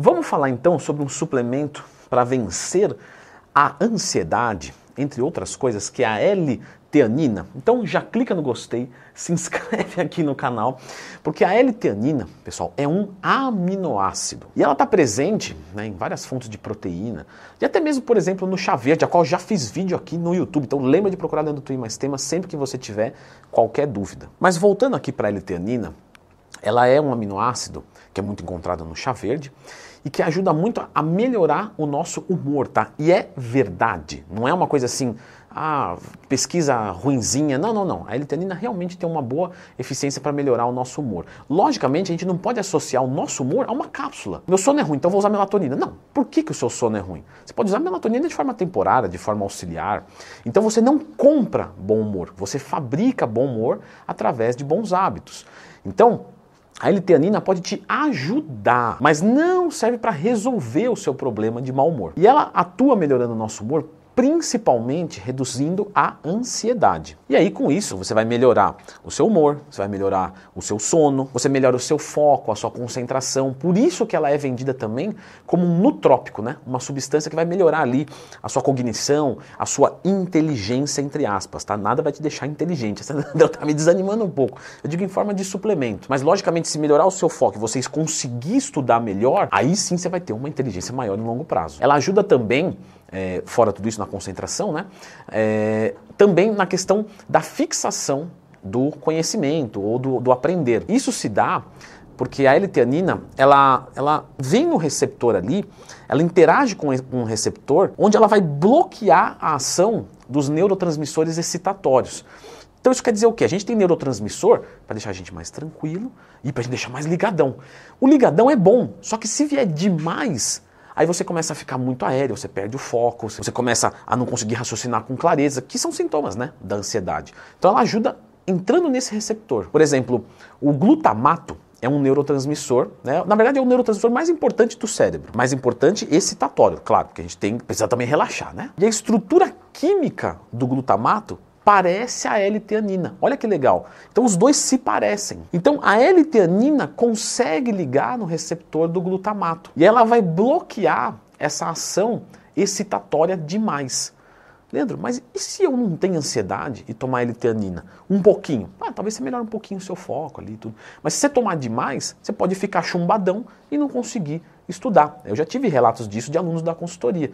Vamos falar então sobre um suplemento para vencer a ansiedade, entre outras coisas, que é a L-teanina. Então já clica no gostei, se inscreve aqui no canal, porque a L-teanina, pessoal, é um aminoácido. E ela está presente né, em várias fontes de proteína, e até mesmo, por exemplo, no chá verde, a qual já fiz vídeo aqui no YouTube. Então lembra de procurar dentro do Twin Mais Temas sempre que você tiver qualquer dúvida. Mas voltando aqui para a L-teanina, ela é um aminoácido que é muito encontrado no chá verde e que ajuda muito a melhorar o nosso humor, tá? E é verdade, não é uma coisa assim, ah, pesquisa ruinzinha. Não, não, não. A L-teanina realmente tem uma boa eficiência para melhorar o nosso humor. Logicamente, a gente não pode associar o nosso humor a uma cápsula. Meu sono é ruim, então vou usar melatonina. Não. Por que, que o seu sono é ruim? Você pode usar melatonina de forma temporária, de forma auxiliar. Então você não compra bom humor, você fabrica bom humor através de bons hábitos. Então, a L-teanina pode te ajudar, mas não serve para resolver o seu problema de mau humor. E ela atua melhorando o nosso humor principalmente reduzindo a ansiedade. E aí, com isso, você vai melhorar o seu humor, você vai melhorar o seu sono, você melhora o seu foco, a sua concentração. Por isso que ela é vendida também como um nutrópico, né? Uma substância que vai melhorar ali a sua cognição, a sua inteligência, entre aspas, tá? Nada vai te deixar inteligente. Essa tá me desanimando um pouco. Eu digo em forma de suplemento. Mas, logicamente, se melhorar o seu foco e vocês conseguir estudar melhor, aí sim você vai ter uma inteligência maior no longo prazo. Ela ajuda também é, fora tudo isso na concentração, né? É, também na questão da fixação do conhecimento ou do, do aprender. Isso se dá porque a L-teanina, ela, ela vem no receptor ali, ela interage com um receptor, onde ela vai bloquear a ação dos neurotransmissores excitatórios. Então isso quer dizer o quê? A gente tem neurotransmissor para deixar a gente mais tranquilo e para a gente deixar mais ligadão. O ligadão é bom, só que se vier demais, Aí você começa a ficar muito aéreo, você perde o foco, você começa a não conseguir raciocinar com clareza, que são sintomas né, da ansiedade. Então ela ajuda entrando nesse receptor. Por exemplo, o glutamato é um neurotransmissor, né? na verdade é o neurotransmissor mais importante do cérebro, mais importante excitatório, claro, porque a gente tem precisa também relaxar, né? E a estrutura química do glutamato parece a L-teanina. Olha que legal. Então os dois se parecem. Então a L-teanina consegue ligar no receptor do glutamato e ela vai bloquear essa ação excitatória demais. Leandro, mas e se eu não tenho ansiedade e tomar L-teanina? Um pouquinho. Ah, talvez você melhore um pouquinho o seu foco ali e tudo. Mas se você tomar demais, você pode ficar chumbadão e não conseguir estudar. Eu já tive relatos disso de alunos da consultoria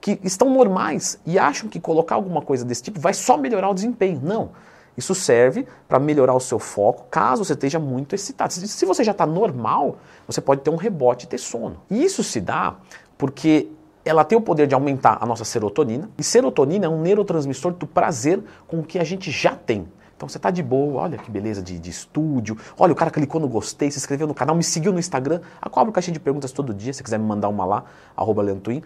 que estão normais e acham que colocar alguma coisa desse tipo vai só melhorar o desempenho. Não. Isso serve para melhorar o seu foco caso você esteja muito excitado. Se você já está normal, você pode ter um rebote e ter sono. E isso se dá porque ela tem o poder de aumentar a nossa serotonina. E serotonina é um neurotransmissor do prazer com o que a gente já tem. Então você está de boa, olha que beleza de, de, estúdio. Olha, o cara clicou no gostei, se inscreveu no canal, me seguiu no Instagram. A cobra caixinha de perguntas todo dia, se quiser me mandar uma lá, arroba Leantuin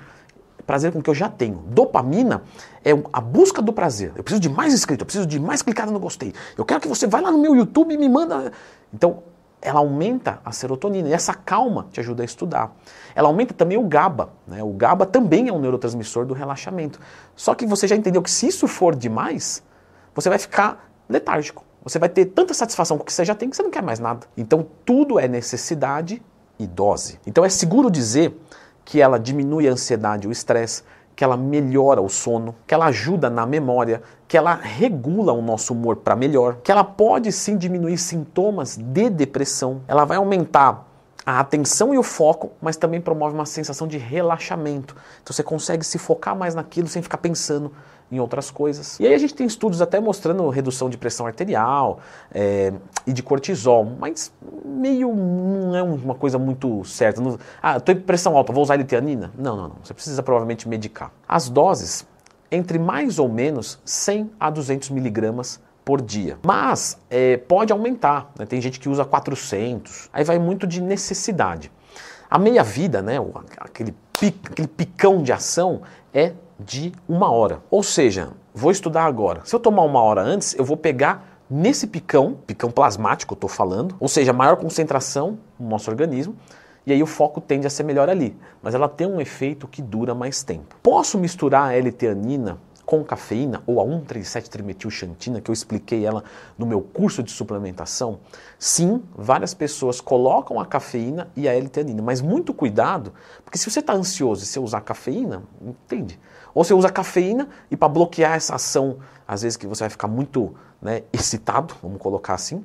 prazer com o que eu já tenho. Dopamina é a busca do prazer. Eu preciso de mais inscrito, eu preciso de mais clicada no gostei. Eu quero que você vá lá no meu YouTube e me manda. Então, ela aumenta a serotonina e essa calma te ajuda a estudar. Ela aumenta também o GABA. Né? O GABA também é um neurotransmissor do relaxamento. Só que você já entendeu que se isso for demais, você vai ficar letárgico. Você vai ter tanta satisfação com o que você já tem que você não quer mais nada. Então, tudo é necessidade e dose. Então, é seguro dizer que ela diminui a ansiedade, o estresse, que ela melhora o sono, que ela ajuda na memória, que ela regula o nosso humor para melhor, que ela pode sim diminuir sintomas de depressão, ela vai aumentar a atenção e o foco, mas também promove uma sensação de relaxamento. Então você consegue se focar mais naquilo sem ficar pensando em outras coisas. E aí a gente tem estudos até mostrando redução de pressão arterial é, e de cortisol, mas meio não é uma coisa muito certa. Não, ah, estou com pressão alta, vou usar litianina? Não, não, não. Você precisa provavelmente medicar. As doses, entre mais ou menos 100 a 200 miligramas por dia. Mas é, pode aumentar, né? tem gente que usa 400, aí vai muito de necessidade. A meia-vida, né, aquele, aquele picão de ação, é de uma hora. Ou seja, vou estudar agora. Se eu tomar uma hora antes, eu vou pegar nesse picão, picão plasmático eu estou falando, ou seja, maior concentração no nosso organismo, e aí o foco tende a ser melhor ali. Mas ela tem um efeito que dura mais tempo. Posso misturar a L-teanina com cafeína, ou a 137-trimetilxantina, que eu expliquei ela no meu curso de suplementação, sim, várias pessoas colocam a cafeína e a L-teanina, mas muito cuidado, porque se você está ansioso e você usar cafeína, entende? Ou você usa cafeína e para bloquear essa ação, às vezes que você vai ficar muito né, excitado, vamos colocar assim,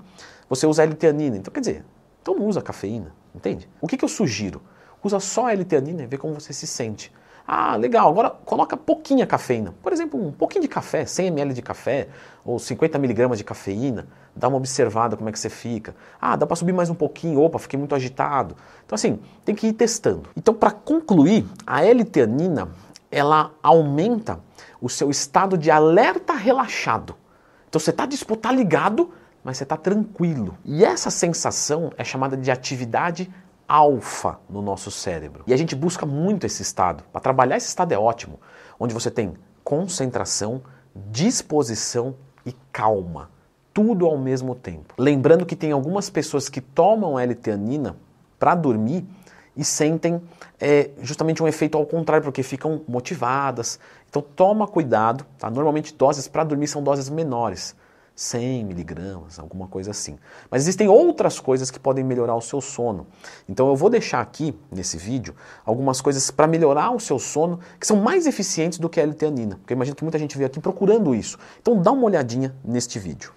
você usa L-teanina. Então, quer dizer, então não usa cafeína, entende? O que, que eu sugiro? Usa só L-teanina e vê como você se sente. Ah, legal, agora coloca pouquinha cafeína. Por exemplo, um pouquinho de café, 100 ml de café ou 50 miligramas de cafeína. Dá uma observada como é que você fica. Ah, dá para subir mais um pouquinho. Opa, fiquei muito agitado. Então assim, tem que ir testando. Então para concluir, a L-teanina, ela aumenta o seu estado de alerta relaxado. Então você está disposto, ligado, mas você está tranquilo. E essa sensação é chamada de atividade alfa no nosso cérebro. E a gente busca muito esse estado. Para trabalhar esse estado é ótimo, onde você tem concentração, disposição e calma, tudo ao mesmo tempo. Lembrando que tem algumas pessoas que tomam L-teanina para dormir e sentem é, justamente um efeito ao contrário, porque ficam motivadas. Então toma cuidado, tá? Normalmente doses para dormir são doses menores. 100 miligramas, alguma coisa assim. Mas existem outras coisas que podem melhorar o seu sono. Então eu vou deixar aqui, nesse vídeo, algumas coisas para melhorar o seu sono que são mais eficientes do que a L-teanina. Porque eu imagino que muita gente veio aqui procurando isso. Então dá uma olhadinha neste vídeo.